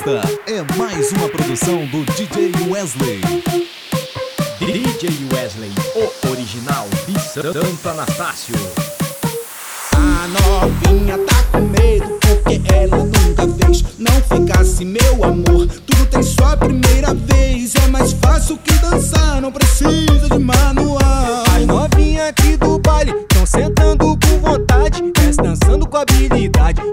Esta é mais uma produção do DJ Wesley. DJ Wesley, o original de Santo Anastácio. A novinha tá com medo porque ela nunca fez. Não ficasse meu amor, tudo tem sua primeira vez. É mais fácil que dançar, não precisa de manual. As novinhas aqui do baile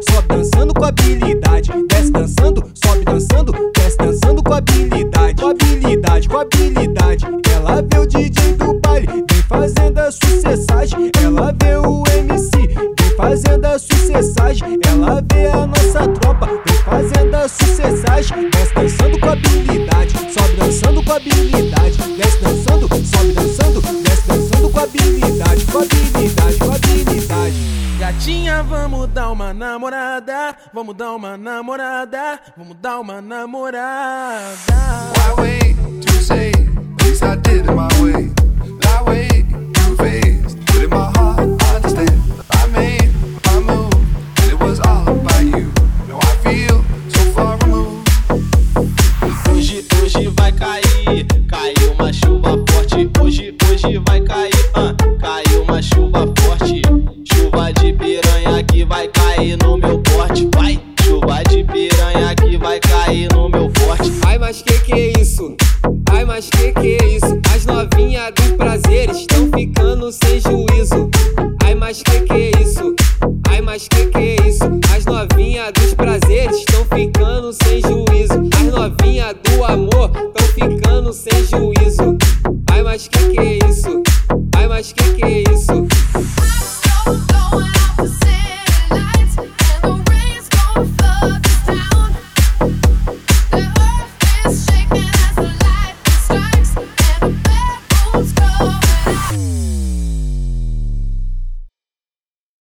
sobe dançando com habilidade. Desce dançando, sobe dançando, desce dançando com habilidade. Com habilidade, com habilidade. Ela vê o DJ do baile, vem fazendo a sucessagem. Vamos dar uma namorada, vamos dar uma namorada, vamos dar uma namorada. Why wait to say? At least I did it my way. Lie way too fast. But in my heart, I understand. I made my move, and it was all about you. Now I feel so far removed. Hoje, hoje vai cair, caiu uma chuva forte. Hoje, hoje vai cair, piranha que vai cair no meu forte. Ai, mas que que é isso? Ai, mas que que é isso? As novinhas dos prazeres estão ficando sem juízo. Ai, mas que que é isso? Ai, mas que que é isso? As novinhas dos prazeres estão ficando sem juízo. As novinhas do amor estão ficando sem juízo.